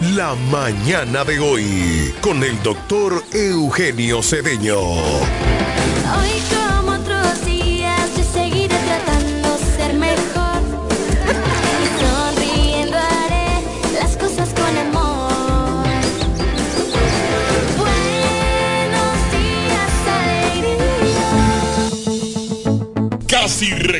La mañana de hoy con el doctor Eugenio Cedeño.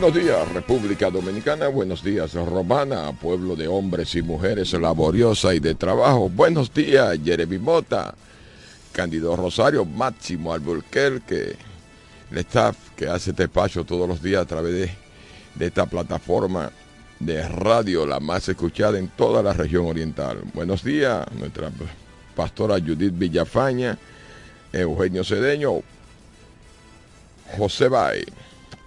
Buenos días, República Dominicana. Buenos días, Romana, pueblo de hombres y mujeres laboriosa y de trabajo. Buenos días, Jeremy Mota, Cándido Rosario, Máximo Alburquerque, el staff que hace este espacio todos los días a través de, de esta plataforma de radio, la más escuchada en toda la región oriental. Buenos días, nuestra pastora Judith Villafaña, Eugenio Cedeño, José Bay.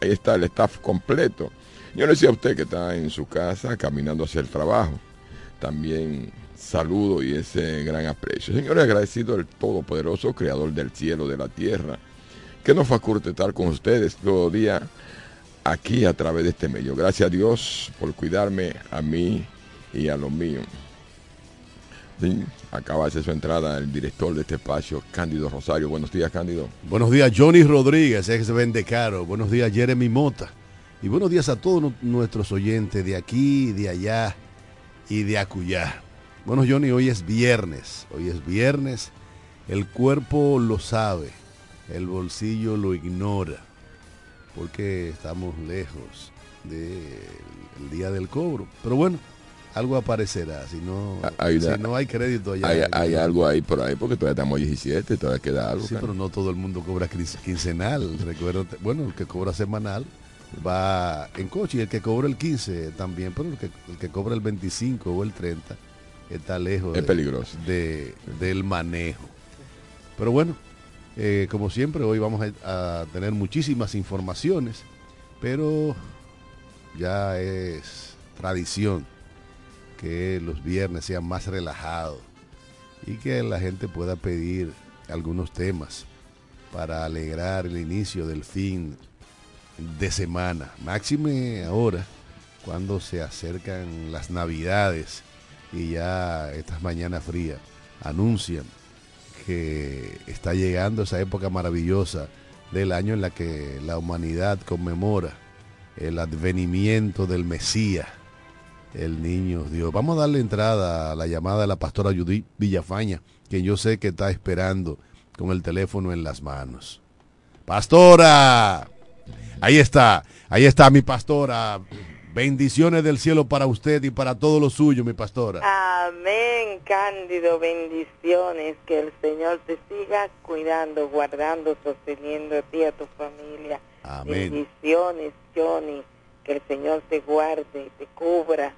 Ahí está el staff completo. Yo le decía a usted que está en su casa caminando hacia el trabajo. También saludo y ese gran aprecio. Señores, agradecido al Todopoderoso, Creador del cielo, de la tierra, que nos faculte estar con ustedes todo día aquí a través de este medio. Gracias a Dios por cuidarme a mí y a los míos. Sí, acaba de hacer su entrada el director de este espacio, Cándido Rosario. Buenos días, Cándido. Buenos días, Johnny Rodríguez, es que se vende caro. Buenos días, Jeremy Mota. Y buenos días a todos nu- nuestros oyentes de aquí, de allá y de acullá. Bueno, Johnny, hoy es viernes. Hoy es viernes. El cuerpo lo sabe. El bolsillo lo ignora. Porque estamos lejos del día del cobro. Pero bueno, algo aparecerá. Si no, Hay, si no hay crédito allá. hay, hay algo ahí por ahí, porque todavía estamos 17, todavía queda algo. Sí, pero no todo el mundo cobra quince- quincenal. Recuerda, bueno, el que cobra semanal va en coche y el que cobra el 15 también, pero el que, el que cobra el 25 o el 30 está lejos Es de- peligroso. de- del manejo. Pero bueno, eh, como siempre, hoy vamos a, a tener muchísimas informaciones, pero ya es tradición que los viernes sean más relajados y que la gente pueda pedir algunos temas para alegrar el inicio del fin de semana. Máxime ahora, cuando se acercan las navidades y ya estas mañanas frías anuncian que está llegando esa época maravillosa del año en la que la humanidad conmemora el advenimiento del Mesías, el niño Dios. Vamos a darle entrada a la llamada de la pastora Judith Villafaña, quien yo sé que está esperando con el teléfono en las manos. Pastora, ahí está, ahí está mi pastora. Bendiciones del cielo para usted y para todo lo suyo, mi pastora. Amén, Cándido, bendiciones, que el Señor te siga cuidando, guardando, sosteniendo a ti y a tu familia. Amén. Bendiciones, Johnny, que el Señor te guarde, te cubra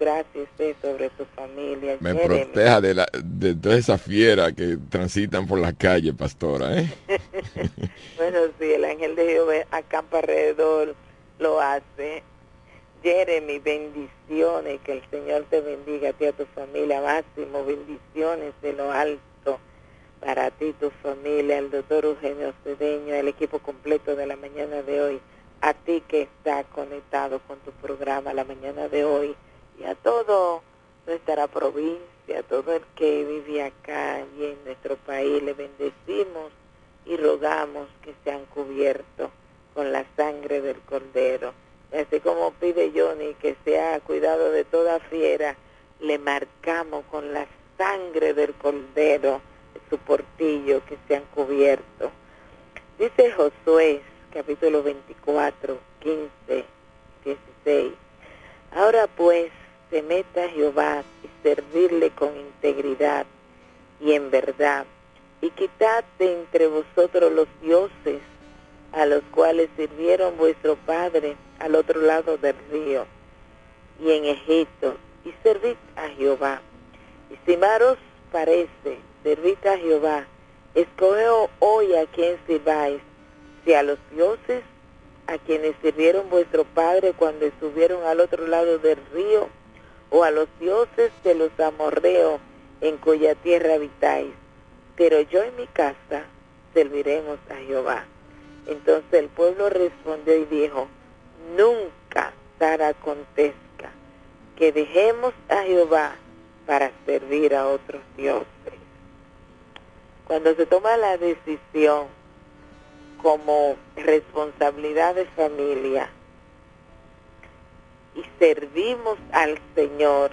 gracia esté sobre tu familia. Me Jeremy. proteja de, la, de toda esa fiera que transitan por la calle, pastora. ¿eh? Bueno, sí, el ángel de Jehová acampa alrededor, lo hace. Jeremy, bendiciones, que el Señor te bendiga a ti y a tu familia, máximo, bendiciones de lo alto para ti y tu familia, el doctor Eugenio Cedeño, el equipo completo de la mañana de hoy, a ti que está conectado con tu programa la mañana de hoy a todo nuestra provincia, a todo el que vive acá y en nuestro país, le bendecimos y rogamos que sean cubiertos con la sangre del cordero. Así como pide Johnny que sea cuidado de toda fiera, le marcamos con la sangre del cordero de su portillo que sean cubiertos. Dice Josué, capítulo 24, 15, 16. Ahora pues, temed a Jehová y servirle con integridad y en verdad, y quitad de entre vosotros los dioses a los cuales sirvieron vuestro padre al otro lado del río y en Egipto, y servid a Jehová. Y si mal os parece, servid a Jehová, escoge hoy a quien sirváis, si a los dioses a quienes sirvieron vuestro padre cuando estuvieron al otro lado del río, o a los dioses de los amorreos en cuya tierra habitáis. Pero yo en mi casa serviremos a Jehová. Entonces el pueblo respondió y dijo, nunca tal acontezca que dejemos a Jehová para servir a otros dioses. Cuando se toma la decisión como responsabilidad de familia servimos al Señor,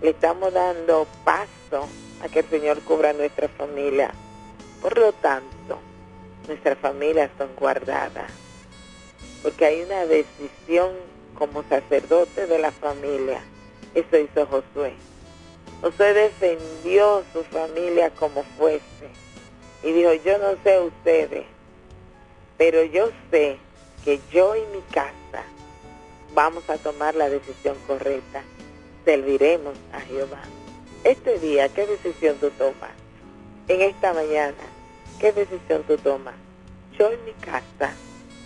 le estamos dando paso a que el Señor cubra nuestra familia. Por lo tanto, nuestras familias son guardadas, porque hay una decisión como sacerdote de la familia. Eso hizo Josué. Josué defendió su familia como fuese y dijo, yo no sé ustedes, pero yo sé que yo y mi casa vamos a tomar la decisión correcta. Serviremos a Jehová. Este día, ¿qué decisión tú tomas? En esta mañana, ¿qué decisión tú tomas? Yo en mi casa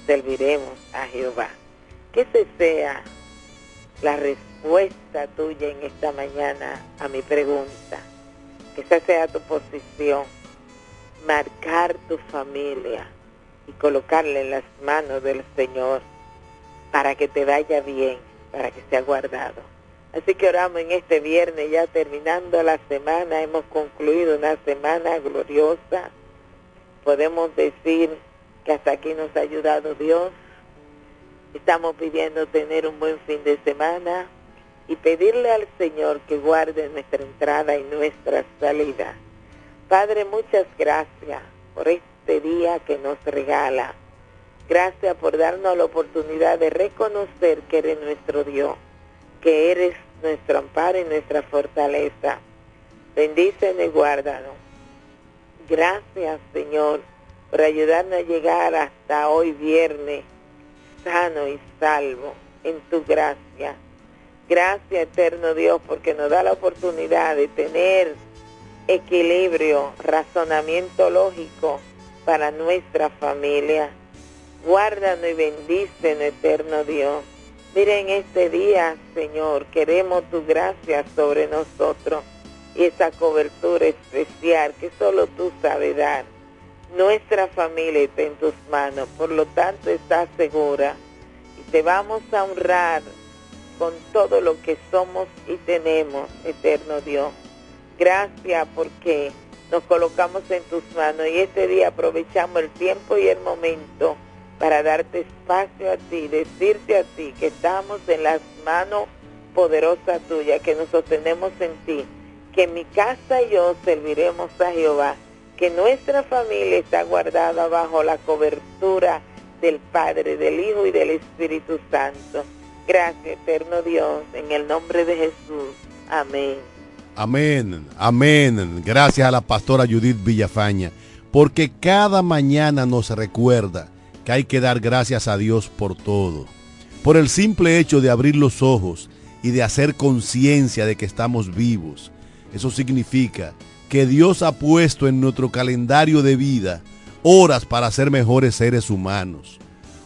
serviremos a Jehová. Que ese sea la respuesta tuya en esta mañana a mi pregunta. Que esa sea tu posición. Marcar tu familia y colocarla en las manos del Señor para que te vaya bien, para que sea guardado. Así que oramos en este viernes, ya terminando la semana, hemos concluido una semana gloriosa. Podemos decir que hasta aquí nos ha ayudado Dios. Estamos pidiendo tener un buen fin de semana y pedirle al Señor que guarde nuestra entrada y nuestra salida. Padre, muchas gracias por este día que nos regala. Gracias por darnos la oportunidad de reconocer que eres nuestro Dios, que eres nuestro amparo y nuestra fortaleza. Bendícenos y guárdanos. Gracias, Señor, por ayudarnos a llegar hasta hoy viernes sano y salvo en tu gracia. Gracias, eterno Dios, porque nos da la oportunidad de tener equilibrio, razonamiento lógico para nuestra familia. Guárdanos y bendícenos, eterno Dios. Miren este día, Señor, queremos tu gracia sobre nosotros y esa cobertura especial que solo tú sabes dar. Nuestra familia está en tus manos, por lo tanto está segura y te vamos a honrar con todo lo que somos y tenemos, eterno Dios. Gracias porque nos colocamos en tus manos y este día aprovechamos el tiempo y el momento para darte espacio a ti, decirte a ti que estamos en las manos poderosas tuyas, que nos sostenemos en ti, que mi casa y yo serviremos a Jehová, que nuestra familia está guardada bajo la cobertura del Padre, del Hijo y del Espíritu Santo. Gracias, eterno Dios, en el nombre de Jesús. Amén. Amén, amén. Gracias a la pastora Judith Villafaña, porque cada mañana nos recuerda que hay que dar gracias a Dios por todo. Por el simple hecho de abrir los ojos y de hacer conciencia de que estamos vivos. Eso significa que Dios ha puesto en nuestro calendario de vida horas para ser mejores seres humanos.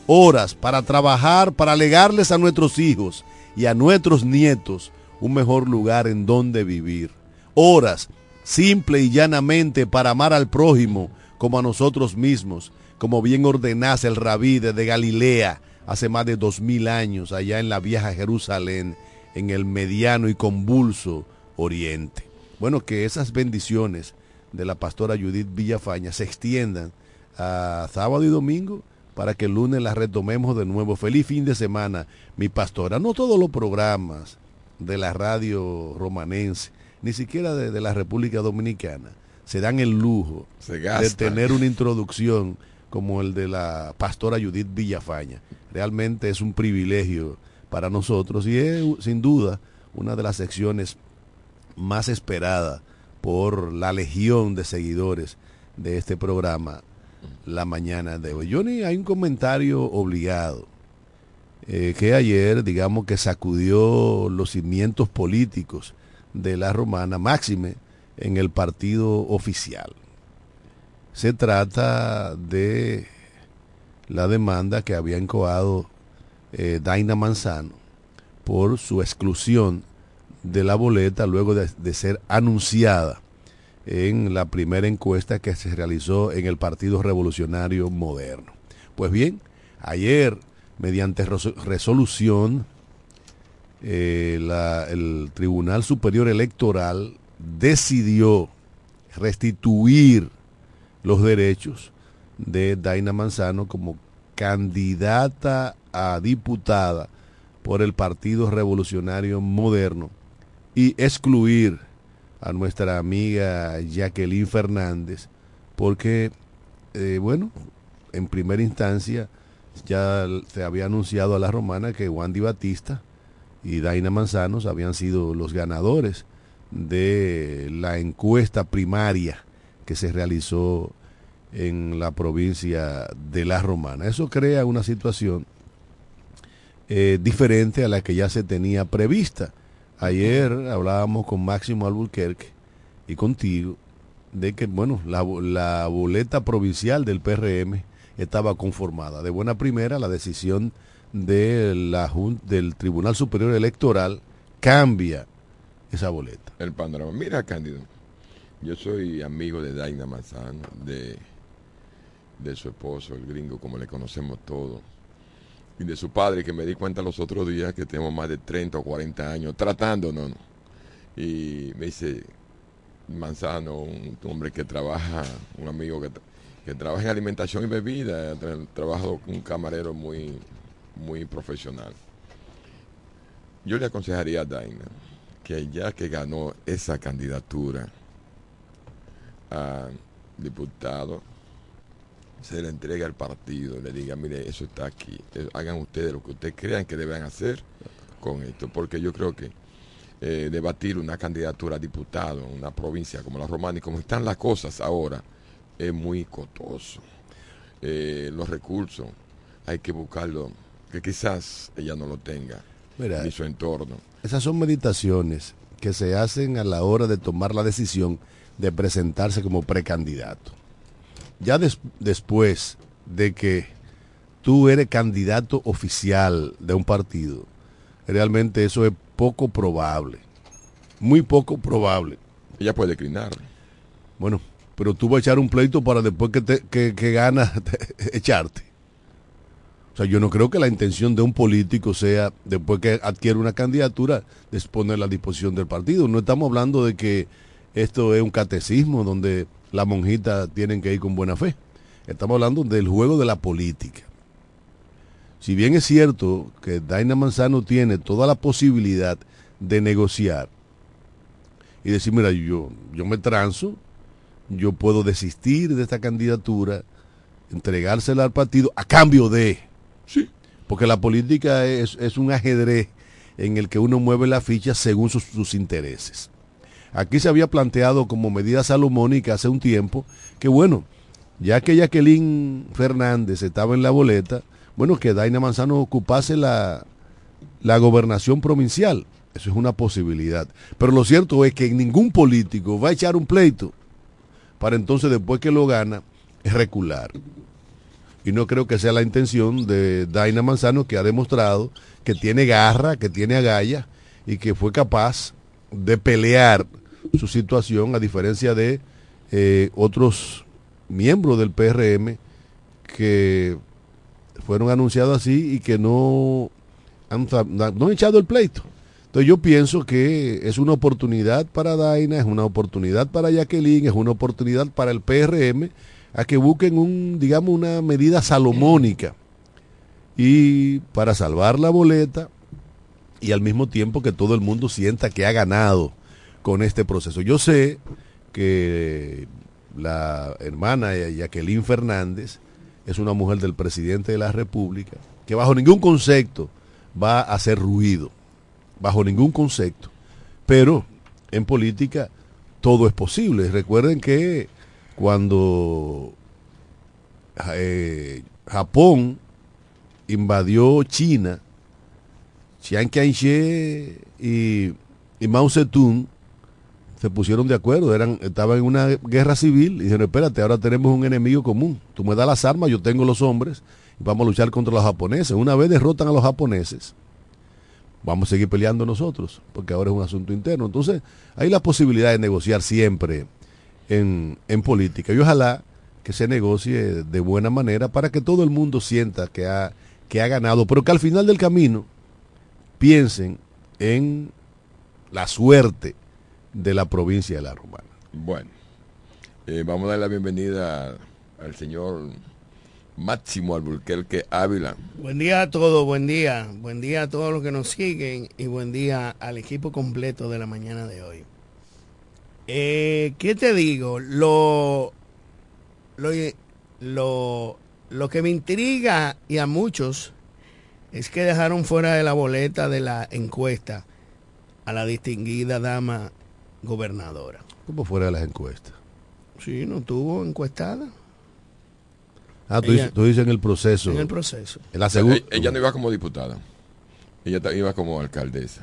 Horas para trabajar, para legarles a nuestros hijos y a nuestros nietos un mejor lugar en donde vivir. Horas, simple y llanamente, para amar al prójimo como a nosotros mismos como bien ordenase el rabí de Galilea hace más de dos mil años, allá en la vieja Jerusalén, en el mediano y convulso oriente. Bueno, que esas bendiciones de la pastora Judith Villafaña se extiendan a sábado y domingo para que el lunes las retomemos de nuevo. Feliz fin de semana, mi pastora. No todos los programas de la radio romanense, ni siquiera de, la República Dominicana, se dan el lujo de tener una introducción como el de la pastora Judith Villafaña. Realmente es un privilegio para nosotros y es sin duda una de las secciones más esperadas por la legión de seguidores de este programa la mañana de hoy. Johnny, hay un comentario obligado eh, que ayer, digamos que sacudió los cimientos políticos de la romana, máxime en el partido oficial. Se trata de la demanda que había encoado eh, Daina Manzano por su exclusión de la boleta luego de, ser anunciada en la primera encuesta que se realizó en el Partido Revolucionario Moderno. Pues bien, ayer, mediante resolución, eh, el Tribunal Superior Electoral decidió restituir los derechos de Daina Manzano como candidata a diputada por el Partido Revolucionario Moderno y excluir a nuestra amiga Jacqueline Fernández porque, eh, bueno, en primera instancia ya se había anunciado a la romana que Wandy Batista y Daina Manzanos habían sido los ganadores de la encuesta primaria que se realizó en la provincia de La Romana. Eso crea una situación eh, diferente a la que ya se tenía prevista. Ayer hablábamos con Máximo Albuquerque y contigo de que, bueno, la, boleta provincial del PRM estaba conformada. De buena primera, la decisión del Tribunal Superior Electoral cambia esa boleta. El panorama. Mira, Cándido, yo soy amigo de Daina Manzano, de, de su esposo, el gringo, como le conocemos todos, y de su padre, que me di cuenta los otros días que tenemos más de 30 o 40 años tratándonos. Y me dice, Manzano, un hombre que trabaja, un amigo que, que trabaja en alimentación y bebida, trabajo con un camarero muy, muy profesional. Yo le aconsejaría a Daina que ya que ganó esa candidatura, diputado se le entrega al partido, le diga, mire, eso está aquí, eh, hagan ustedes lo que ustedes crean que deben hacer con esto, porque yo creo que eh, debatir una candidatura a diputado en una provincia como la Romana y como están las cosas ahora, es muy costoso. Eh, los recursos hay que buscarlos que quizás ella no lo tenga, Mira, ni su entorno. esas son meditaciones que se hacen a la hora de tomar la decisión de presentarse como precandidato. Ya des- después de que tú eres candidato oficial de un partido, realmente eso es poco probable. Muy poco probable. Ella puede declinar. Bueno, pero tú vas a echar un pleito para después que, te, que, que ganas te- echarte. O sea, yo no creo que la intención de un político sea, después que adquiere una candidatura, de ponerla a disposición del partido. No estamos hablando de que esto es un catecismo donde las monjitas tienen que ir con buena fe. Estamos hablando del juego de la política. Si bien es cierto que Daina Manzano tiene toda la posibilidad de negociar y decir, mira, yo, yo me transo, yo puedo desistir de esta candidatura, entregársela al partido a cambio de... Sí. Porque la política es, es un ajedrez en el que uno mueve la ficha según sus, sus intereses. Aquí se había planteado como medida salomónica hace un tiempo que bueno, ya que Jacqueline Fernández estaba en la boleta, bueno, que Daina Manzano ocupase la, la gobernación provincial. Eso es una posibilidad. Pero lo cierto es que ningún político va a echar un pleito para entonces después que lo gana, recular. Y no creo que sea la intención de Daina Manzano, que ha demostrado que tiene garra, que tiene agallas y que fue capaz de pelear su situación, a diferencia de eh, otros miembros del PRM que fueron anunciados así y que no han, no han echado el pleito. Entonces yo pienso que es una oportunidad para Daina, es una oportunidad para Jacqueline, es una oportunidad para el PRM a que busquen un, digamos, una medida salomónica y para salvar la boleta y al mismo tiempo que todo el mundo sienta que ha ganado con este proceso. Yo sé que la hermana Jacqueline Fernández es una mujer del presidente de la República que bajo ningún concepto va a hacer ruido, bajo ningún concepto. Pero en política todo es posible. Recuerden que cuando eh, Japón invadió China, Chiang Kai-shek y, y Mao Zedong se pusieron de acuerdo, eran, estaban en una guerra civil y dijeron, espérate, ahora tenemos un enemigo común. Tú me das las armas, yo tengo los hombres y vamos a luchar contra los japoneses. Una vez derrotan a los japoneses, vamos a seguir peleando nosotros, porque ahora es un asunto interno. Entonces, hay la posibilidad de negociar siempre en, en política y ojalá que se negocie de buena manera para que todo el mundo sienta que ha, que ha ganado, pero que al final del camino piensen en la suerte de la provincia de La Romana. Bueno, eh, vamos a dar la bienvenida al señor Máximo Alburquerque Ávila. Buen día a todos, buen día. Buen día a todos los que nos siguen y buen día al equipo completo de la mañana de hoy. Eh, ¿Qué te digo? Lo, lo, lo, lo que me intriga y a muchos es que dejaron fuera de la boleta de la encuesta a la distinguida dama gobernadora. Como fuera de las encuestas. Sí, no tuvo encuestada Ah, tú, Ella- dices, tú dices en el proceso. en el proceso. En la O sea, segu- e- ella no iba como diputada, ella iba como alcaldesa.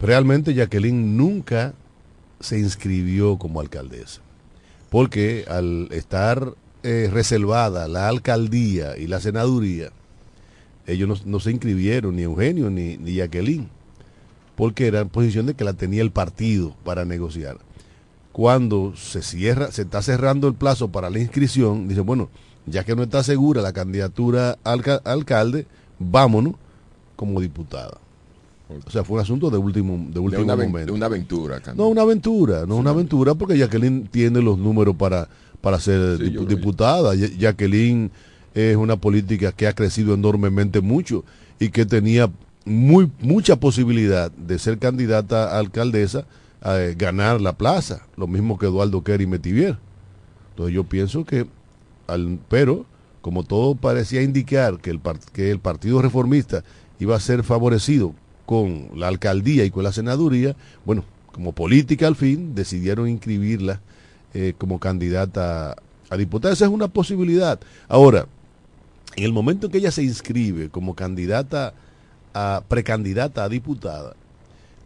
Realmente Jacqueline nunca se inscribió como alcaldesa. Porque al estar eh, reservada la alcaldía y la senaduría, ellos no, no se inscribieron, ni Eugenio ni, ni Jacqueline, porque era en posición de que la tenía el partido para negociar. Cuando se cierra, se está cerrando el plazo para la inscripción, dice, bueno, ya que no está segura la candidatura al alca- alcalde, vámonos como diputada. O sea, fue un asunto de último, de De último una, momento. de una aventura. Candy. No una aventura, no una aventura, porque Jacqueline tiene los números para, para ser Sí, diputada. Ya- Jacqueline es una política que ha crecido enormemente mucho y que tenía muy mucha posibilidad de ser candidata a alcaldesa a eh, ganar la plaza, lo mismo que Eduardo Kerry Metivier. Entonces yo pienso que, al, pero como todo parecía indicar que el, que el Partido Reformista iba a ser favorecido con la alcaldía y con la senaduría, bueno, como política al fin, decidieron inscribirla eh, como candidata a diputada. Esa es una posibilidad. Ahora, En el momento en que ella se inscribe como candidata a precandidata a diputada,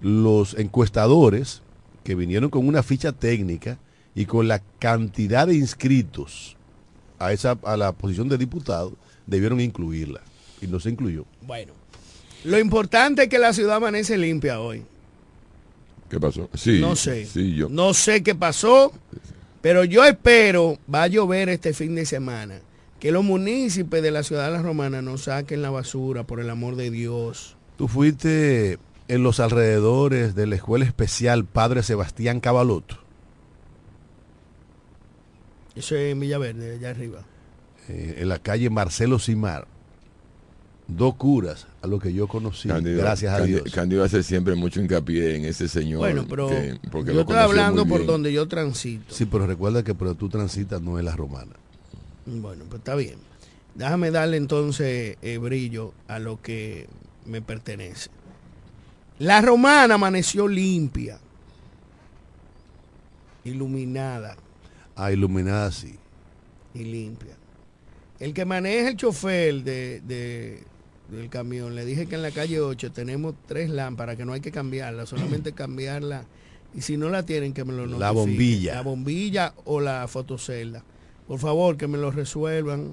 los encuestadores que vinieron con una ficha técnica y con la cantidad de inscritos a esa a la posición de diputado debieron incluirla y no se incluyó. Bueno, lo importante es que la ciudad amanece limpia hoy. ¿Qué pasó? Sí. no sé. Sí, yo. No sé qué pasó, pero yo espero, va a llover este fin de semana, que los municipios de la ciudad de la Romana no saquen la basura, por el amor de Dios. Tú fuiste en los alrededores de la escuela especial Padre Sebastián Cabaloto, Eso es en Villaverde, allá arriba. eh, en la calle Marcelo Simar. Dos curas a lo que yo conocí, Cándido, gracias a Cándido- Dios. Cándido hace siempre mucho hincapié en ese señor. Bueno, pero que- porque yo lo estoy hablando por donde yo transito. Sí, pero recuerda que pero tú transitas no es la romana. Bueno, pues está bien. Déjame darle entonces eh, brillo a lo que me pertenece. La romana amaneció limpia, iluminada Ah, iluminada sí. y limpia. El que maneja el chofer de, de- del camión, le dije que en la calle 8 tenemos tres lámparas que no hay que cambiarla, solamente cambiarla. Y si no la tienen, que me lo La notifiquen. bombilla. La bombilla o la fotocelda. Por favor, que me lo resuelvan.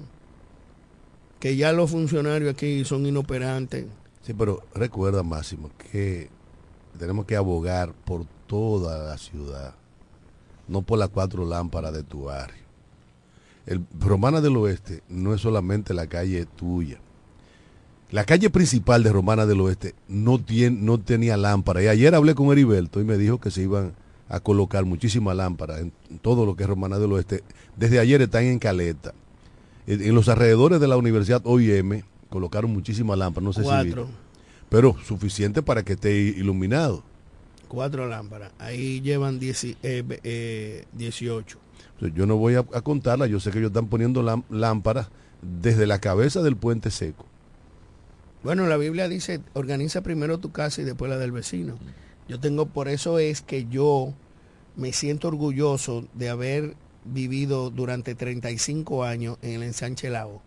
Que ya los funcionarios aquí son inoperantes. Sí, pero recuerda, Máximo, que tenemos que abogar por toda la ciudad, no por las cuatro lámparas de tu barrio. El Romana del Oeste no es solamente la calle tuya. La calle principal de Romana del Oeste no, no tenía lámpara. Y ayer hablé con Heriberto y me dijo que se iban a colocar muchísimas lámparas en todo lo que es Romana del Oeste. Desde ayer están en Caleta. En en los alrededores de la Universidad OIM colocaron muchísimas lámparas. No sé si Cuatro. pero suficiente para que esté iluminado. Cuatro lámparas. Ahí llevan dieci- eh, eh, 18. O sea, yo no voy a, a contarlas, yo sé que ellos están poniendo lám- lámparas desde la cabeza del puente seco. Bueno, la Biblia dice, organiza primero tu casa y después la del vecino. Yo tengo, por eso es que yo me siento orgulloso de haber vivido durante 35 años en el ensanche Lago.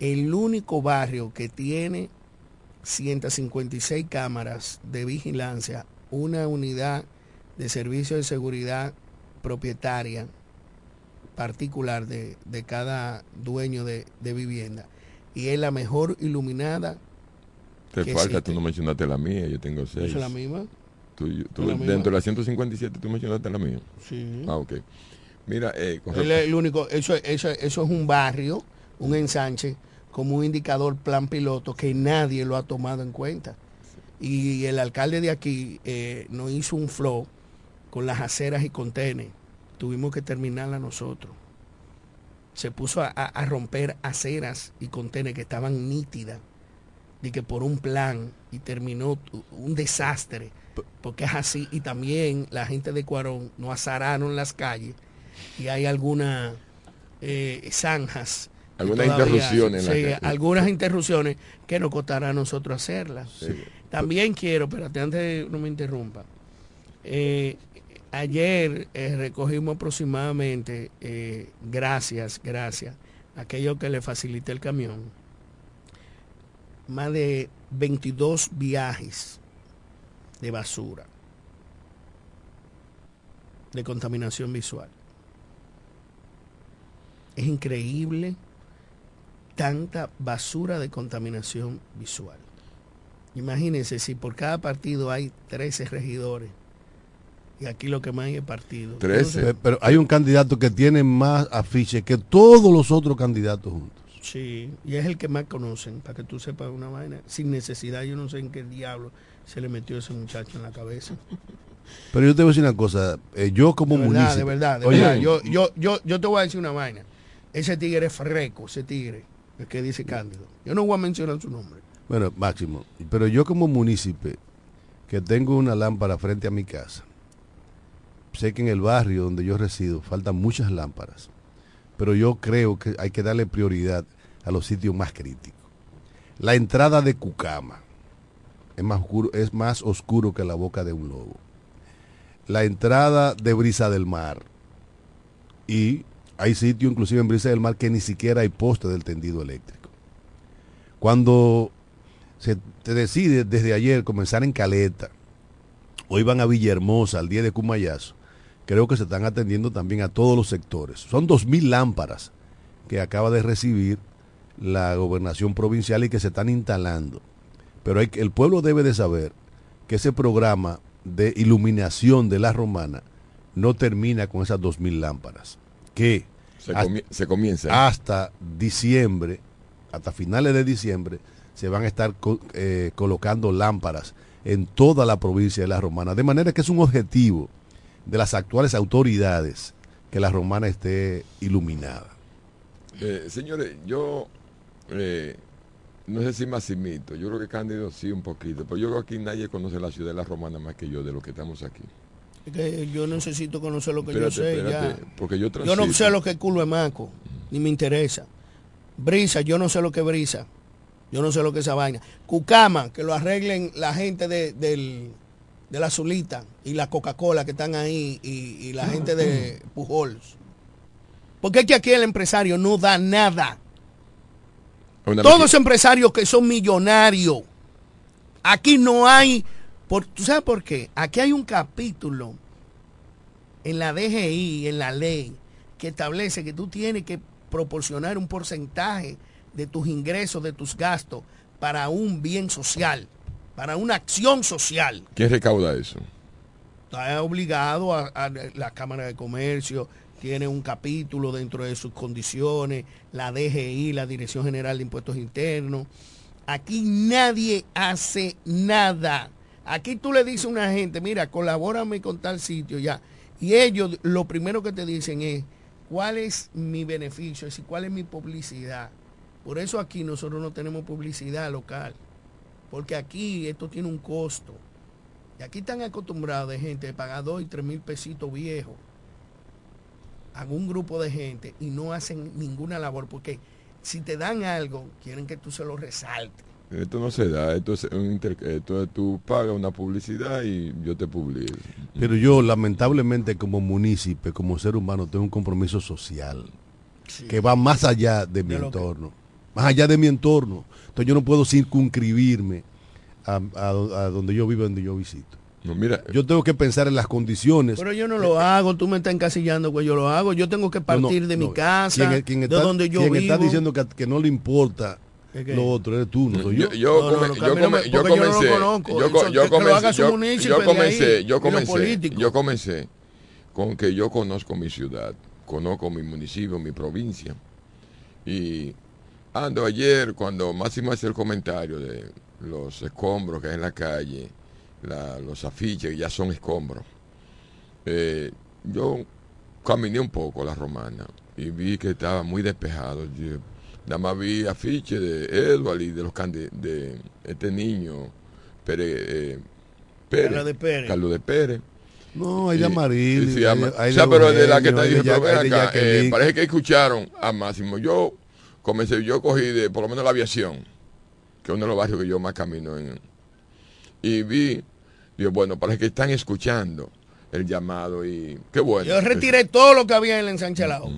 El único barrio que tiene 156 cámaras de vigilancia, una unidad de servicio de seguridad propietaria particular de, de cada dueño de, de vivienda. Y es la mejor iluminada Te que falta, existe. tú no mencionaste la mía, yo tengo ¿Eso seis. es la misma? Tú- tú- ¿Es la misma? dentro de las 157 tú mencionaste la mía. Sí. Ah, ok. Mira, eh, con el único, eso, eso, eso es un barrio, un ensanche, como un indicador plan piloto que nadie lo ha tomado en cuenta. Y el alcalde de aquí eh, nos hizo un flow con las aceras y contenes. Tuvimos que terminarla nosotros. Se puso a, romper aceras y contenes que estaban nítidas. Y que por un plan y terminó un desastre. Porque es así. Y también la gente de Cuarón nos azararon las calles y hay algunas eh, zanjas. Algunas interrupciones sí, algunas interrupciones que nos costará a nosotros hacerlas. Sí. También quiero, espérate, antes de no me interrumpa. eh, ayer eh, recogimos aproximadamente, eh, gracias, gracias, a aquello que le facilité el camión, más de 22 viajes de basura, de contaminación visual. Es increíble tanta basura de contaminación visual. Imagínense si por cada partido hay 13 regidores y aquí lo que más hay es partido. 13. Pe- Pero hay un candidato que tiene más afiches que todos los otros candidatos juntos. Sí, y es el que más conocen, para que tú sepas una vaina. Sin necesidad, yo no sé en qué diablo se le metió ese muchacho en la cabeza. Pero yo te voy a decir una cosa, eh, yo como De verdad, municipio... de verdad, de Oye, verdad. Yo, yo, yo, yo te voy a decir una vaina. Ese tigre es freco, ese tigre, el que dice Cándido. Yo no voy a mencionar su nombre. Bueno, Máximo, pero yo como municipio que tengo una lámpara frente a mi casa, sé que en el barrio donde yo resido faltan muchas lámparas, pero yo creo que hay que darle prioridad a los sitios más críticos. La entrada de Cucama es más oscuro, es más oscuro que la boca de un lobo. La entrada de Brisa del Mar y hay sitios inclusive en Brisa del Mar que ni siquiera hay poste del tendido eléctrico. Cuando se decide desde ayer comenzar en Caleta, hoy van a Villahermosa, al día de Cumayazo, creo que se están atendiendo también a todos los sectores. Son 2.000 lámparas que acaba de recibir la gobernación provincial y que se están instalando. Pero hay, el pueblo debe de saber que ese programa de iluminación de la romana no termina con esas 2.000 lámparas. Que Se, hasta- se comienza. hasta diciembre, hasta finales de diciembre, se van a estar co- eh, colocando lámparas en toda la provincia de La Romana. De manera que es un objetivo de las actuales autoridades que La Romana esté iluminada. Eh, señores, yo eh, no sé si Massimito, yo creo que Cándido sí un poquito, pero yo creo que aquí nadie conoce la ciudad de la Romana más que yo, de los que estamos aquí. Es que yo necesito conocer lo que Espérate, yo sé espérate, ya. porque yo Yo no sé lo que es culo de maco, ni me interesa. Brisa, yo no sé lo que es brisa. Yo no sé lo que es esa vaina. Cucama, que lo arreglen la gente de, del, de la Azulita y la Coca-Cola que están ahí y, y la gente de Pujols. Porque es que aquí el empresario no da nada. Todos esos empresarios que son millonarios. Aquí no hay. Por, ¿Tú sabes por qué? Aquí hay un capítulo en la DGI, en la ley, que establece que tú tienes que proporcionar un porcentaje de tus ingresos, de tus gastos, para un bien social, para una acción social. ¿Quién recauda eso? Está obligado a, a la Cámara de Comercio, tiene un capítulo dentro de sus condiciones, la DGI, la Dirección General de Impuestos Internos. Aquí nadie hace nada. Aquí tú le dices a una gente, mira, colabórame con tal sitio ya. Y ellos lo primero que te dicen es, ¿cuál es mi beneficio? Es decir, ¿cuál es mi publicidad? Por eso aquí nosotros no tenemos publicidad local. Porque aquí esto tiene un costo. Y aquí están acostumbrados de gente de pagar dos y tres mil pesitos viejos a un grupo de gente y no hacen ninguna labor porque si te dan algo, quieren que tú se lo resaltes. Esto no se da, esto es un inter- esto es- tú pagas una publicidad y yo te publico. Pero yo, lamentablemente, como munícipe, como ser humano, tengo un compromiso social que va más allá de mi De lo que- entorno. Más allá de mi entorno. Entonces yo no puedo circunscribirme a, a- a donde yo vivo, donde yo visito. No, mira, Yo tengo que pensar en las condiciones. Pero yo no lo hago, tú me estás encasillando que yo lo hago. Yo tengo que No, no, partir de mi casa, Quien- quien de está- donde yo quien vivo. está diciendo que, que no le importa lo otro, eres tú, no soy yo. yo, yo, No, no, come- no, yo, Camilo, come- yo porque yo no lo comencé, conozco. yo, comencé, yo- comencé, yo comencé, yo comencé con que yo conozco mi ciudad, conozco mi municipio, mi provincia. Y ando ayer cuando Máximo hace el comentario de los escombros que hay en la calle, la- los afiches que ya son escombros. Eh, yo caminé un poco la romana y vi que estaba muy despejado. Yo nada más vi afiche de Edward y de los cande- de este niño Pérez, eh, Pérez, Carlos de Pérez. Carlos de Pérez. No, hay de Y- Amaril. y se hay llama- de- hay o sea, pero de la que está de diciendo, de acá, eh, parece que escucharon a Máximo. Yo comencé, yo cogí de, por lo menos la aviación, que es uno de los barrios que yo más camino en. Y vi, digo, bueno, parece que están escuchando el llamado y qué bueno. Yo retiré todo lo que había en el ensanchelado.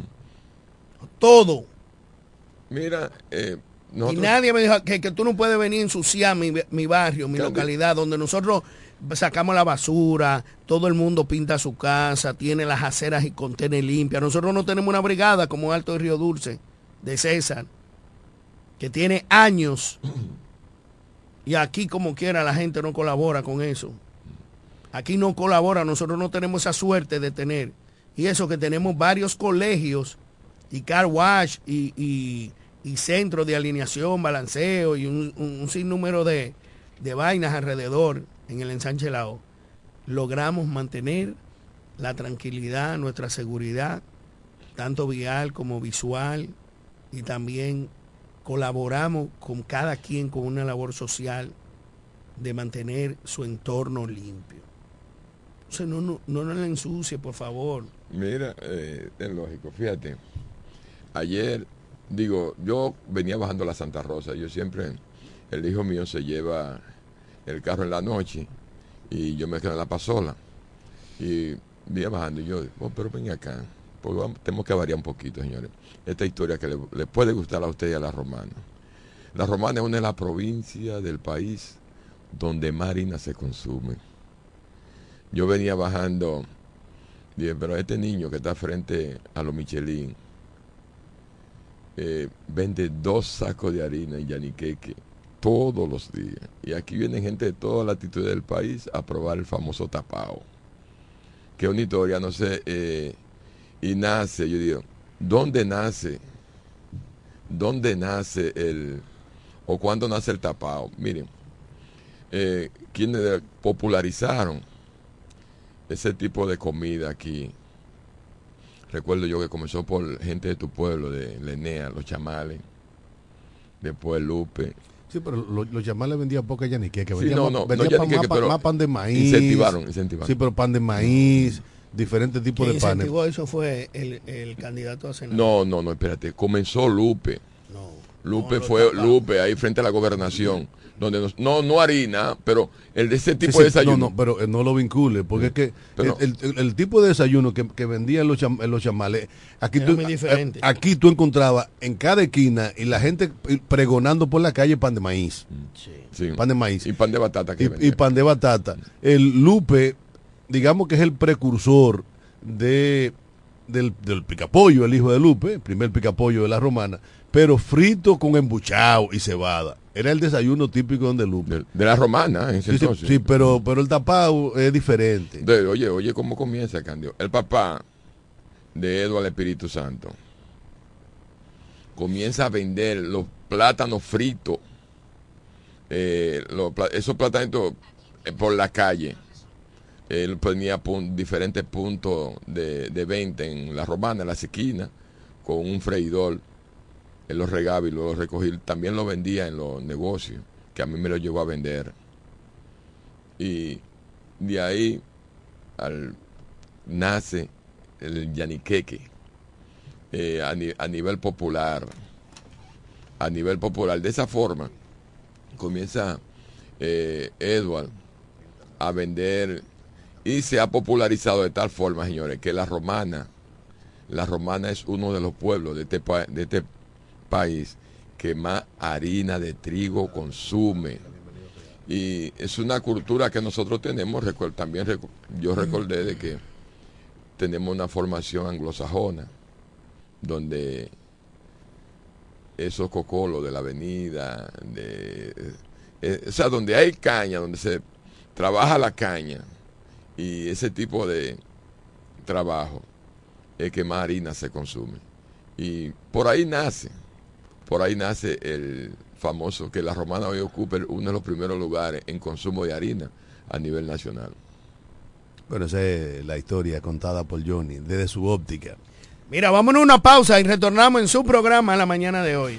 Todo. Mira, eh, Y nadie me dijo que, que tú no puedes venir a ensuciar mi, mi barrio, mi localidad, donde nosotros sacamos la basura, todo el mundo pinta su casa, tiene las aceras y contiene limpias. Nosotros no tenemos una brigada como Alto de Río Dulce, de César, que tiene años. Y aquí como quiera la gente no colabora con eso. Aquí no colabora, nosotros no tenemos esa suerte de tener. Y eso que tenemos varios colegios y car wash y, y, centros de alineación, balanceo y un sinnúmero de, de vainas alrededor en el ensanche Lao, logramos mantener la tranquilidad, nuestra seguridad, tanto vial como visual, y también colaboramos con cada quien con una labor social de mantener su entorno limpio. O sea, no, no, no nos la ensucie, por favor. mira, eh, es lógico, fíjate. Ayer, digo, yo venía bajando la Santa Rosa, yo siempre, el hijo mío se lleva el carro en la noche y yo me quedo en la pasola. Y venía bajando y yo, oh, pero ven acá, porque tenemos que variar un poquito, señores. Esta historia que le, puede gustar a usted y a la romana. La Romana es una de las provincias del país donde más harina se consume. Yo venía bajando, dije, pero este niño que está frente a los Michelin eh, vende dos sacos de harina en Yaniqueque todos los días. Y aquí vienen gente de toda la latitud del país a probar el famoso tapao. Que es una historia, no sé, eh, y nace, yo digo, ¿dónde nace? ¿Dónde nace el, o cuándo nace el tapao? Miren, eh, quienes popularizaron ese tipo de comida aquí. Recuerdo yo que comenzó por gente de tu pueblo, de Lenea, los chamales, después Lupe. Sí, pero lo- los chamales vendían poca yanique, que Sí, vendían, no, más, no, no pan- más, pan- pero más pan de maíz. incentivaron, incentivaron. Sí, pero pan de maíz, diferentes tipos de panes. incentivó eso fue el, el candidato a senador. No, no, no, espérate. Comenzó Lupe. No. Lupe No, fue. Lupe ahí frente a la gobernación. Donde nos- no, no harina, pero el de ese tipo sí, de desayuno. No, no, pero eh, no lo vincule, porque es que Pero- el, el- el tipo de desayuno que, que vendían los, cham- los chamales, aquí tú, muy eh, diferente. aquí tú encontrabas en cada esquina y la gente pregonando por la calle pan de maíz, Sí. Sí. pan de maíz Y pan de batata que y, y pan de batata. El Lupe, digamos que es el precursor de del, del picapollo, el hijo de Lupe, el primer picapollo de la romana, pero frito con embuchado y cebada. Era el desayuno típico de Lupe. de, de la romana, en ese Sí, sí, entonces. sí, pero, pero el tapado es diferente. De- oye, oye, ¿cómo comienza, Candio? El papá de Eduardo Espíritu Santo comienza a vender los plátanos fritos, eh, los esos plátanos eh, por la calle. Él pun- diferentes puntos de, venta en la romana, en las esquinas, con un freidor. Él los regaba y los recogía. También lo vendía en los negocios, que a mí me lo llevó a vender. Y de ahí nace el yaniqueque eh, a nivel popular. A nivel popular. De esa forma comienza eh, Edward a vender y se ha popularizado de tal forma, señores, que la romana, la romana es uno de los pueblos de este, pa- de este país que más harina de trigo consume. Y es una cultura que nosotros tenemos, también yo recordé de que tenemos una formación anglosajona, donde esos cocolos de la avenida, de, eh, o sea, donde hay caña, donde se trabaja la caña y ese tipo de trabajo es que más harina se consume. Y por ahí nace, por ahí nace el famoso que la romana hoy ocupa uno de los primeros lugares en consumo de harina a nivel nacional. Bueno, esa es la historia contada por Johnny, desde su óptica. Mira, vámonos a una pausa y retornamos en su programa la mañana de hoy.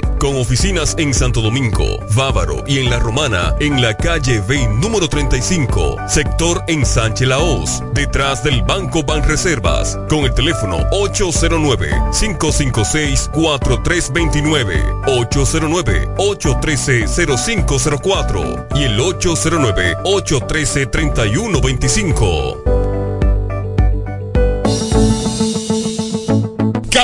Con oficinas en Santo Domingo, Bávaro y en La Romana, en la calle B número 35, sector en Sánchez Laos, detrás del Banco Banreservas, con el teléfono 809-556-4329, 809-813-0504 y el 809-813-3125.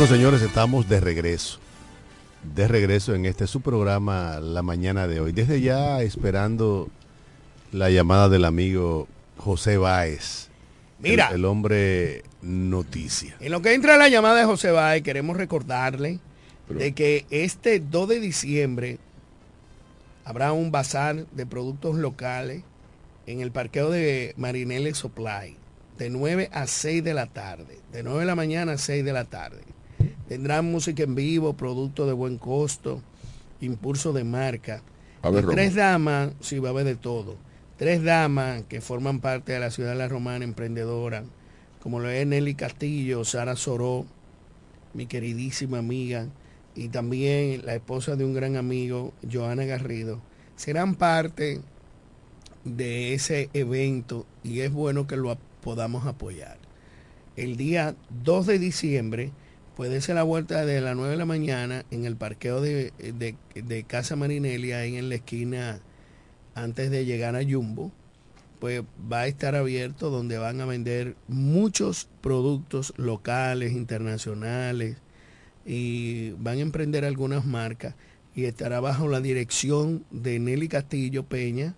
Bueno, señores, estamos de regreso. De regreso en este su programa la mañana de hoy. Desde ya esperando la llamada del amigo José Báez. Mira. El, el hombre noticia. En lo que entra la llamada de José Báez, queremos recordarle de que este 2 de diciembre habrá un bazar de productos locales en el parqueo de Marinelli Supply de 9 a 6 de la tarde, de 9 de la mañana a 6 de la tarde. Tendrán música en vivo, productos de buen costo, impulso de marca. A ver, Y tres damas, sí, va a haber de todo. Tres damas que forman parte de la ciudad de la Romana emprendedora, como lo es Nelly Castillo, Sara Soró, mi queridísima amiga, y también la esposa de un gran amigo, Joana Garrido, serán parte de ese evento y es bueno que lo podamos apoyar. El día 2 de diciembre puede ser la vuelta de las 9 de la mañana en el parqueo de, de- de Casa Marinelli, ahí en la esquina antes de llegar a Jumbo, pues va a estar abierto donde van a vender muchos productos locales, internacionales, y van a emprender algunas marcas y estará bajo la dirección de Nelly Castillo Peña,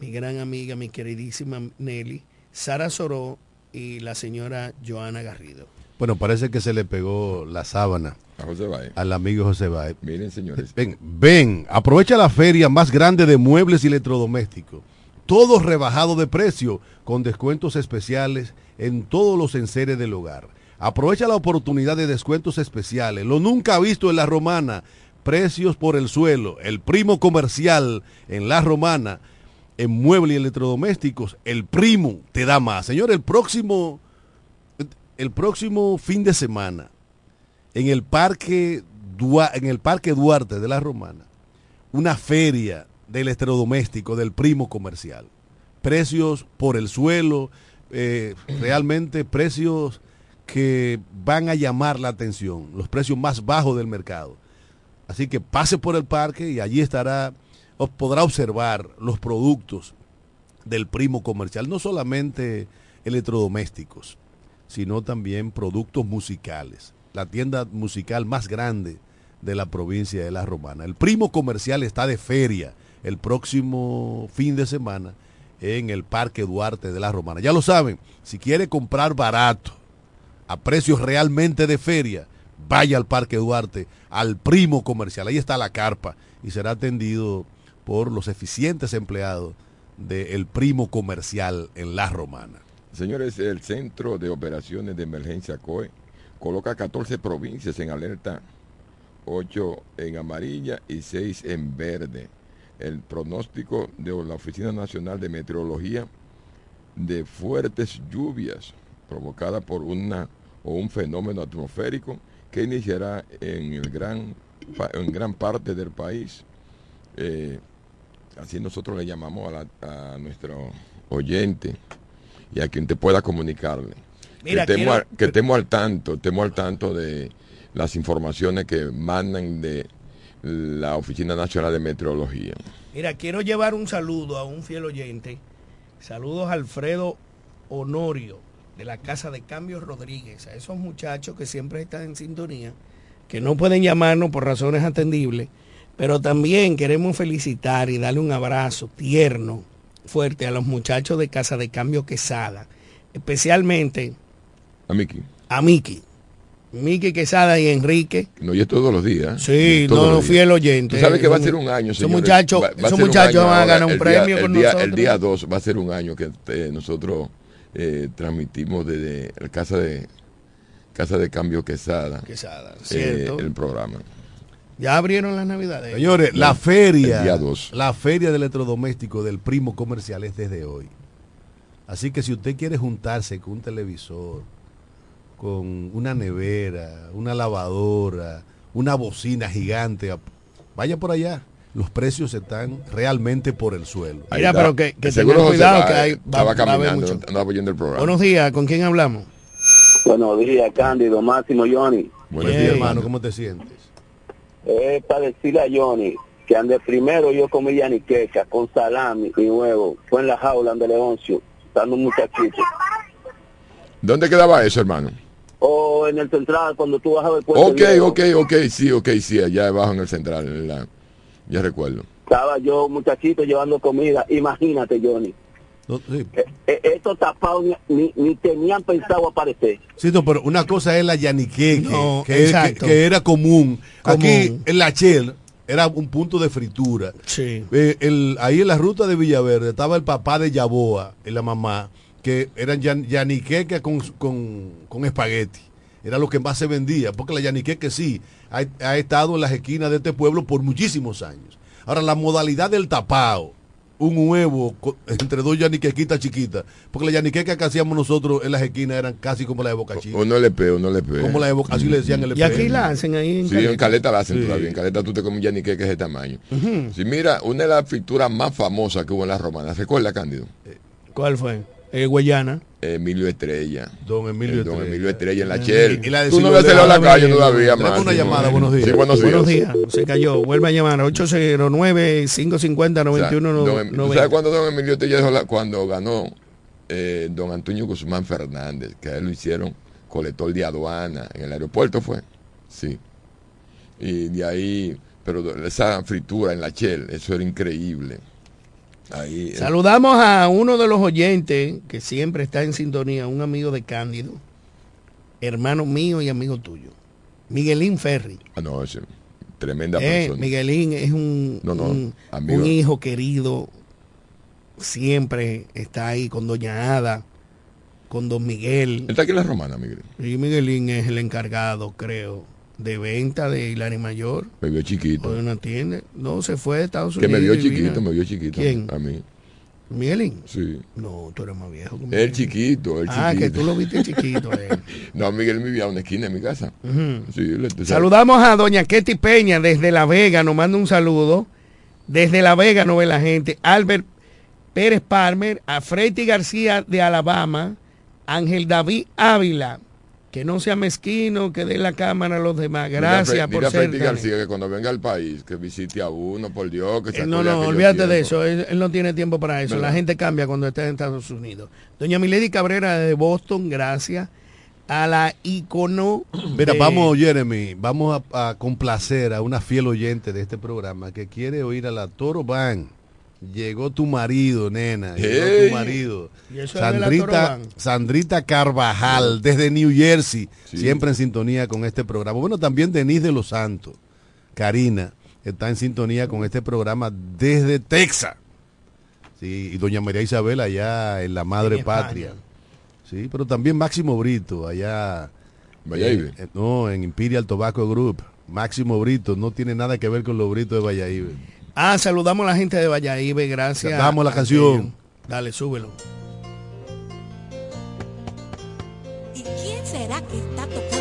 mi gran amiga, mi queridísima Nelly, Sara Soró y la señora Joana Garrido. Bueno, parece que se le pegó la sábana A José Báez. al amigo José Báez. Miren, señores. Ven, ven, aprovecha la feria más grande de muebles y electrodomésticos. Todo rebajado de precio, con descuentos especiales en todos los enseres del hogar. Aprovecha la oportunidad de descuentos especiales. Lo nunca visto en la romana. Precios por el suelo. El primo comercial en la romana. En muebles y electrodomésticos. El primo te da más. Señor, el próximo, el próximo fin de semana en el parque Duarte de la Romana una feria del electrodoméstico del primo comercial. Precios por el suelo eh, realmente precios que van a llamar la atención los precios más bajos del mercado. Así que pase por el parque y allí estará podrá observar los productos del primo comercial no solamente electrodomésticos sino también productos musicales la tienda musical más grande de la provincia de La Romana. El primo comercial está de feria el próximo fin de semana en el Parque Duarte de La Romana. Ya lo saben, si quiere comprar barato, a precios realmente de feria, vaya al Parque Duarte, al primo comercial. Ahí está la carpa y será atendido por los eficientes empleados del primo comercial en La Romana. Señores, el Centro de Operaciones de Emergencia COE coloca 14 provincias en alerta, 8 en amarilla y 6 en verde. El pronóstico de la Oficina Nacional de Meteorología de fuertes lluvias provocadas por una o un fenómeno atmosférico que iniciará en, gran, en gran parte del país. Eh, así nosotros le llamamos a, la- a nuestro oyente y a quien te pueda comunicarle. Mira, que, estemos, quiero- que estemos al tanto, estemos al tanto de las informaciones que mandan de la Oficina Nacional de Meteorología. Mira, quiero llevar un saludo a un fiel oyente. Saludos a Alfredo Honorio de la Casa de Cambios Rodríguez, a esos muchachos que siempre están en sintonía, que no pueden llamarnos por razones atendibles, pero también queremos felicitar y darle un abrazo tierno, fuerte a los muchachos de Casa de Cambio Quesada, especialmente A Miki. a Miki. Miki Quesada y Enrique. No, y es todos los días. Sí, todos no, los días. fiel oyente. Tú sabes que va a ser un año, esos señores. muchachos- Va- va esos muchachos van a ganar un el premio día, con el día, El nosotros. día 2 va a ser un año que eh, nosotros eh, transmitimos desde el casa de Casa de Cambio Quesada, Quesada, eh, cierto. el programa. Ya abrieron las navidades. Señores, la El feria, día dos. la feria de electrodoméstico del primo comercial es desde hoy. Así que si usted quiere juntarse con un televisor, con una nevera, una lavadora, una bocina gigante, vaya por allá. Los precios están realmente por el suelo. Ahí Mira, está. pero que, que tengan cuidado va, que hay, va, estaba va a haber caminando, mucho. andaba oyendo el programa. Buenos días, ¿con quién hablamos? Buenos días, Cándido, Máximo, Johnny. Buenos días, hermano. ¿cómo te sientes? Es para decirle a Johnny que ande primero yo comí yaniqueca con salami y huevo. Fue en la jaula de Leoncio, dando un muchachito. ¿Dónde quedaba eso, hermano? O en el central, cuando tú bajabas el puente. Ok, viejo, ok, ok, sí, ok, sí, allá abajo en el central, en la- ya recuerdo. Estaba yo, muchachito, llevando comida. Imagínate, Johnny. No, sí. Eh, eh, estos tapados ni, ni, ni tenían pensado aparecer. Sí, no, pero una cosa es la yaniqueque, No, que, que- exacto. que era común. Aquí en la Shell era un punto de fritura. Sí. Eh, el- ahí en la ruta de Villaverde estaba el papá de Yaboa y la mamá, que eran yan- yaniqueque con, con, con espagueti. Era lo que más se vendía, porque la yaniqueque sí ha, ha estado en las esquinas de este pueblo por muchísimos años. Ahora, la modalidad del tapao, un huevo entre dos yaniquequitas chiquitas, porque la yaniqueca que hacíamos nosotros en las esquinas eran casi como la de Boca Chica. Uno le pe, uno le pe. Como la de Boca, así le decían el Y aquí la hacen ahí en Sí, en Caleta. Caleta la hacen Sí. todavía. En Caleta tú te comes un yanique que es de tamaño. Sí, mira, una de las frituras más famosas que hubo en las romanas. ¿Recuerda, Cándido? ¿Cuál fue? Eh, Guayana. Emilio Estrella. Don Emilio Eh, Don Estrella. Emilio Estrella en la la de Tú no a la calle todavía, más. una llamada, buenos días. Sí, buenos días. Buenos días. Se cayó. Vuelve a llamar. 809-550-9190. O sea, don Em- ¿tú ¿Sabes cuándo Don Emilio Estrella dejó la- cuando ganó eh, Don Antonio Guzmán Fernández? Que a él lo hicieron colector de aduana. En el aeropuerto fue. Sí. Y de ahí, pero esa fritura en la Shell, eso era increíble. Ahí. eh, Saludamos a uno de los oyentes que siempre está en sintonía, un amigo de Cándido, hermano mío y amigo tuyo, Miguelín Ferri. Ah, no, ese, tremenda Eh, persona. Miguelín es un, No, no, un, amigo. un hijo querido, siempre está ahí con Doña Ada, con Don Él Miguel. está aquí en la romana, Miguel. Y Miguelín es el encargado, creo, de venta de Hilary Mayor Me vio o chiquito. de una tienda. No, se fue de Estados Que Unidos. me vio vino. chiquito, me vio chiquito. ¿Quién? A mí. Miguelín. Sí. No, tú eres más viejo que El Miguelín. chiquito, el Ah, que chiquito. tú lo viste chiquito. eh. No, Miguel vivía a una esquina de mi casa. Sí, le-. Saludamos a doña Ketty Peña desde La Vega, nos manda un saludo. Desde La Vega no ve la gente. Albert Pérez Palmer, a Freddy García de Alabama, Ángel David Ávila, que no sea mezquino, que dé la cámara a los demás. Gracias Fre- por ser. Freddy García que cuando venga al país, que visite a uno, por Dios, que se Eh, no, no, olvídate de eso. Él, él no tiene tiempo para eso. ¿Verdad? La gente cambia cuando está en Estados Unidos. Doña Milady Cabrera de Boston, gracias. a la icono. Mira, de- vamos, Jeremy, vamos a, a complacer a una fiel oyente de este programa que quiere oír a la Toro Band. Llegó tu marido, nena. Llegó tu marido. Sandrita. Sandrita Carvajal, desde New Jersey, Sí. siempre en sintonía con este programa. Bueno, también Denise de los Santos, Karina, está en sintonía con este programa desde Texas. Sí, y doña María Isabel allá en la Madre En Patria. Sí, pero también Máximo Brito, allá. Valladolid. eh, no, en Imperial Tobacco Group. Máximo Brito, no tiene nada que ver con los britos de Valladolid. Ah, saludamos a la gente de Valladolid, gracias. Cantamos la canción. Dale, súbelo. ¿Y quién será que está tocando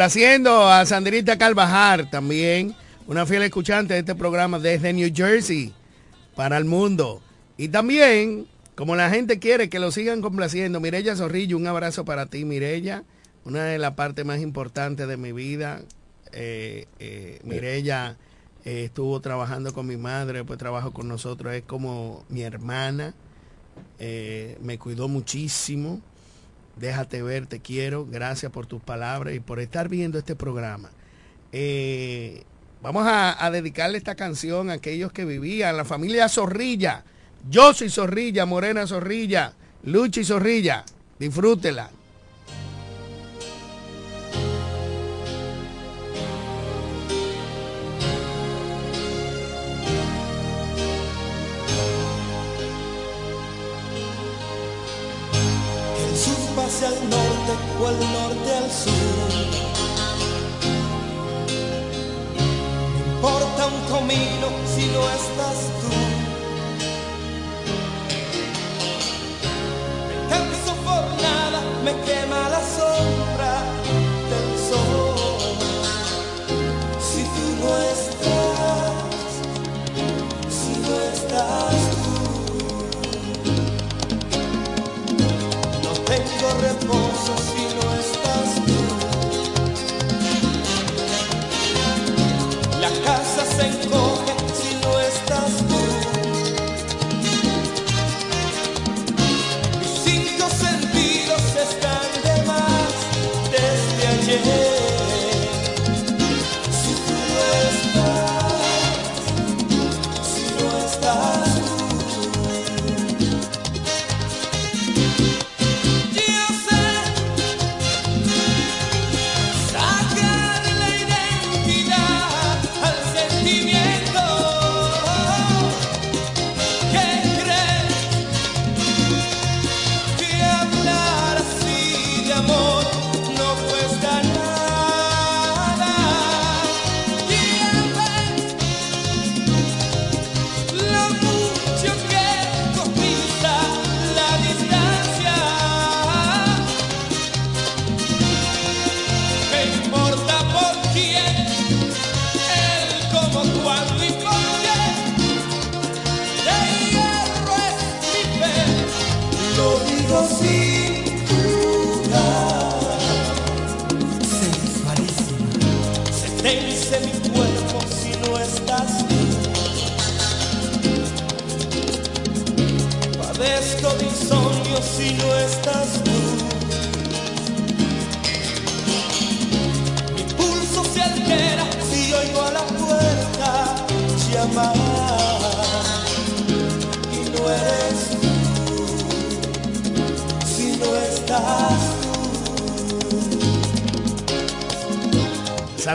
complaciendo a Sandrita Carvajal también, una fiel escuchante de este programa desde New Jersey para el mundo. Y también, como la gente quiere que lo sigan complaciendo, Mirella Zorrillo, un abrazo para ti, Mirella, una de las partes más importantes de mi vida. Eh, eh, Mirella eh, estuvo trabajando con mi madre, pues trabajo con nosotros, es como mi hermana, eh, me cuidó muchísimo. Déjate ver, te quiero. Gracias por tus palabras y por estar viendo este programa. Eh, vamos a, a dedicarle esta canción a aquellos que vivían, la familia Zorrilla. Yo soy Zorrilla, Morena Zorrilla, Luchi Zorrilla. Disfrútela. Norte o el norte al sur. No importa un cometa camino si no estás tú. Me canso por nada, me quema la sombra del sol. Si tú no estás, si no estás tú, no tengo reposo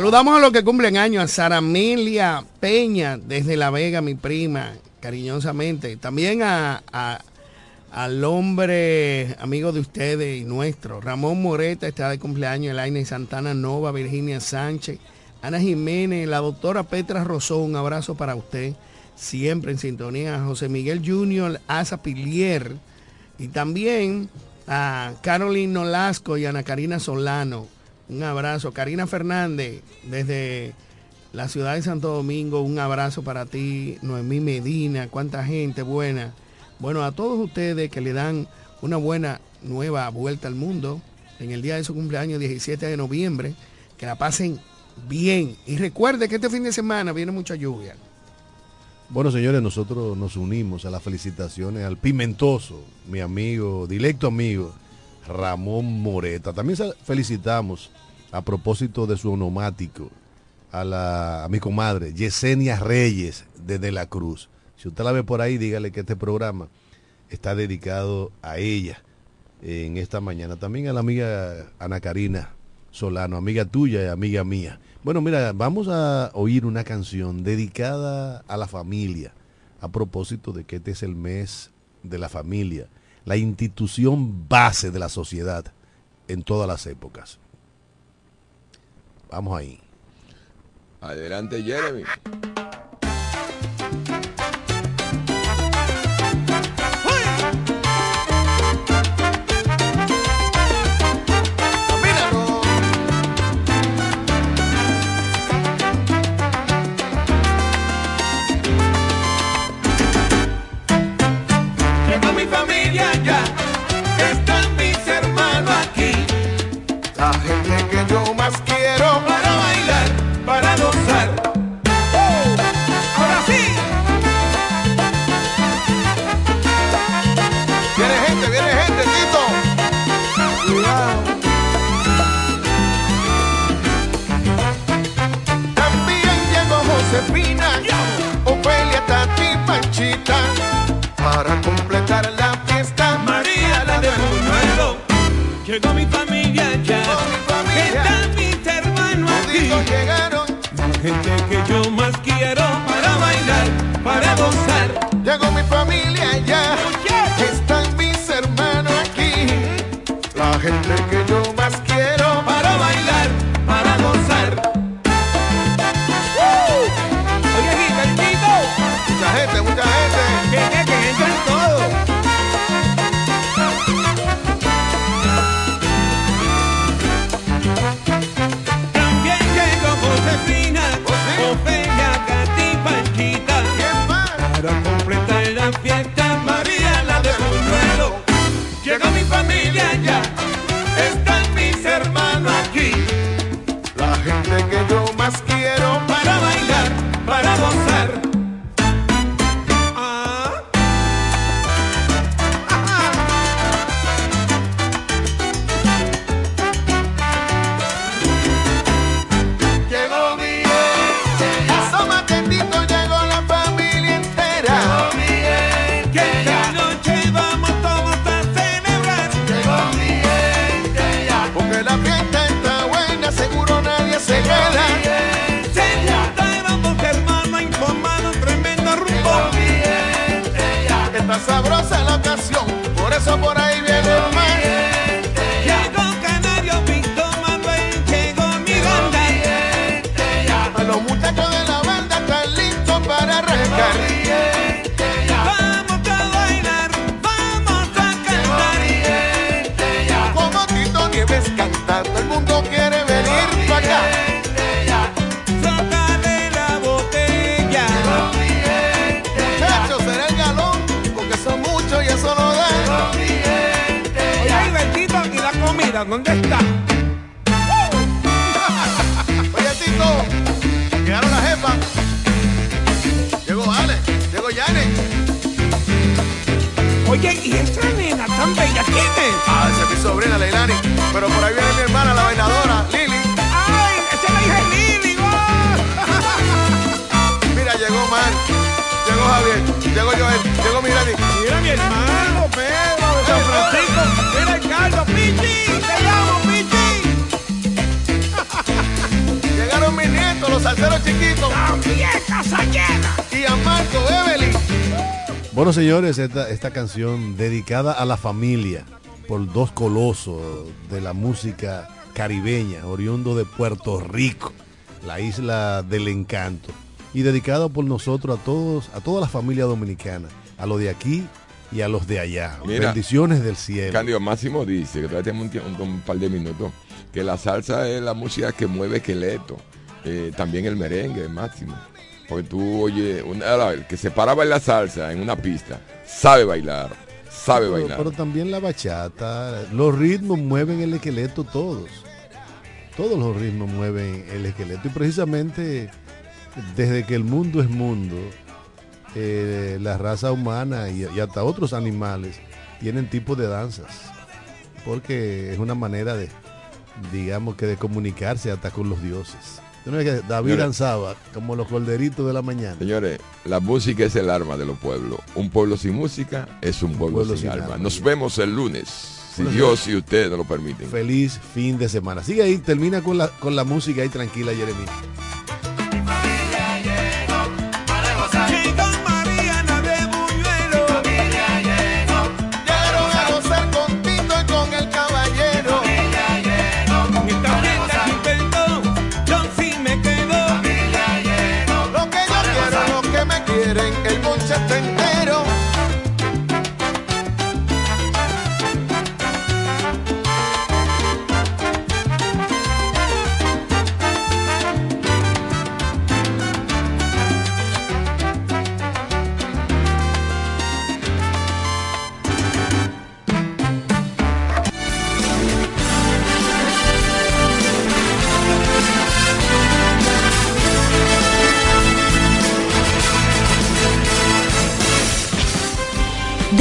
Saludamos a los que cumplen años, a Sara Amelia Peña, desde La Vega, mi prima, cariñosamente. También a, al hombre amigo de ustedes y nuestro, Ramón Moreta, está de cumpleaños, Elaine Santana Nova, Virginia Sánchez, Ana Jiménez, la doctora Petra Rosó, un abrazo para usted, siempre en sintonía, José Miguel Junior, Asa Pilier, y también a Caroline Nolasco y Ana Karina Solano. Un abrazo. Karina Fernández, desde la ciudad de Santo Domingo, un abrazo para ti. Noemí Medina, cuánta gente buena. Bueno, a todos ustedes que le dan una buena nueva vuelta al mundo en el día de su cumpleaños, 17 de noviembre, que la pasen bien. Y recuerde que este fin de semana viene mucha lluvia. Bueno, señores, nosotros nos unimos a las felicitaciones al pimentoso, mi amigo, directo amigo, Ramón Moreta. También felicitamos a propósito de su onomático a, la, a mi comadre, Yesenia Reyes de De la Cruz. Si usted la ve por ahí, dígale que este programa está dedicado a ella en esta mañana. También a la amiga Ana Karina Solano, amiga tuya y amiga mía. Bueno, mira, vamos a oír una canción dedicada a la familia, a propósito de que este es el mes de la familia, la institución base de la sociedad en todas las épocas. Vamos ahí. Adelante, Jeremy. Bueno, señores, esta, esta canción dedicada a la familia por dos colosos de la música caribeña, oriundo de Puerto Rico, la isla del encanto, y dedicada por nosotros a todos, a toda la familia dominicana, a los de aquí y a los de allá. Mira, Bendiciones del cielo. Candido Máximo dice, que todavía tenemos un, tiempo- un- un par de minutos, que la salsa es la música que mueve esqueleto. Eh, también el merengue, Máximo. Porque tú oye, una, el que se para a bailar salsa en una pista, sabe bailar, sabe Pero, bailar. pero también la bachata, los ritmos mueven el esqueleto todos. Todos los ritmos mueven el esqueleto. Y precisamente desde que el mundo es mundo, eh, la raza humana y, y hasta otros animales tienen tipos de danzas. Porque es una manera de, digamos que de comunicarse hasta con los dioses. ¿Tú no ves que David danzaba como los corderitos de la mañana. Señores, la música es el arma de los pueblos. Un pueblo sin música es un pueblo, pueblo sin, sin alma. alma. Nos vemos el lunes, si Bueno, Dios y ustedes nos lo permiten. Feliz fin de semana. Sigue ahí, termina con la, con la música ahí tranquila, Jeremy.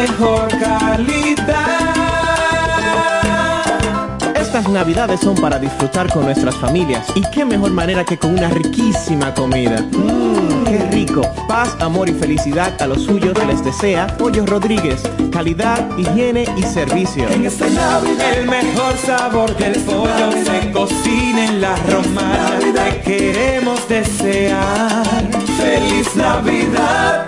mejor calidad. Estas navidades son para disfrutar con nuestras familias y qué mejor manera que con una riquísima comida. Mmm, qué rico. Paz, amor y felicidad a los suyos les desea Pollo Rodríguez. Calidad, higiene y servicio. En esta Navidad el mejor sabor del pollo se cocina en la romana. Te queremos desear feliz Navidad.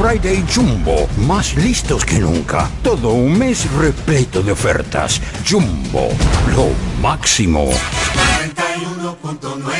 Friday Jumbo, más listos que nunca. Todo un mes repleto de ofertas. Jumbo, lo máximo. 91.9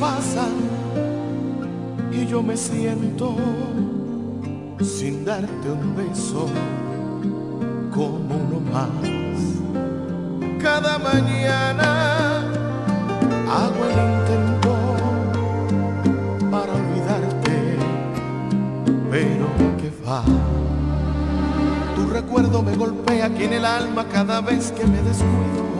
Pasan y yo me siento sin darte un beso como uno más. Cada mañana hago el intento para olvidarte, pero que va. Tu recuerdo me golpea aquí en el alma cada vez que me descuido.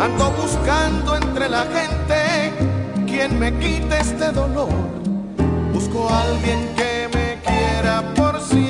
Ando buscando entre la gente quien me quite este dolor. Busco a alguien que me quiera por siempre.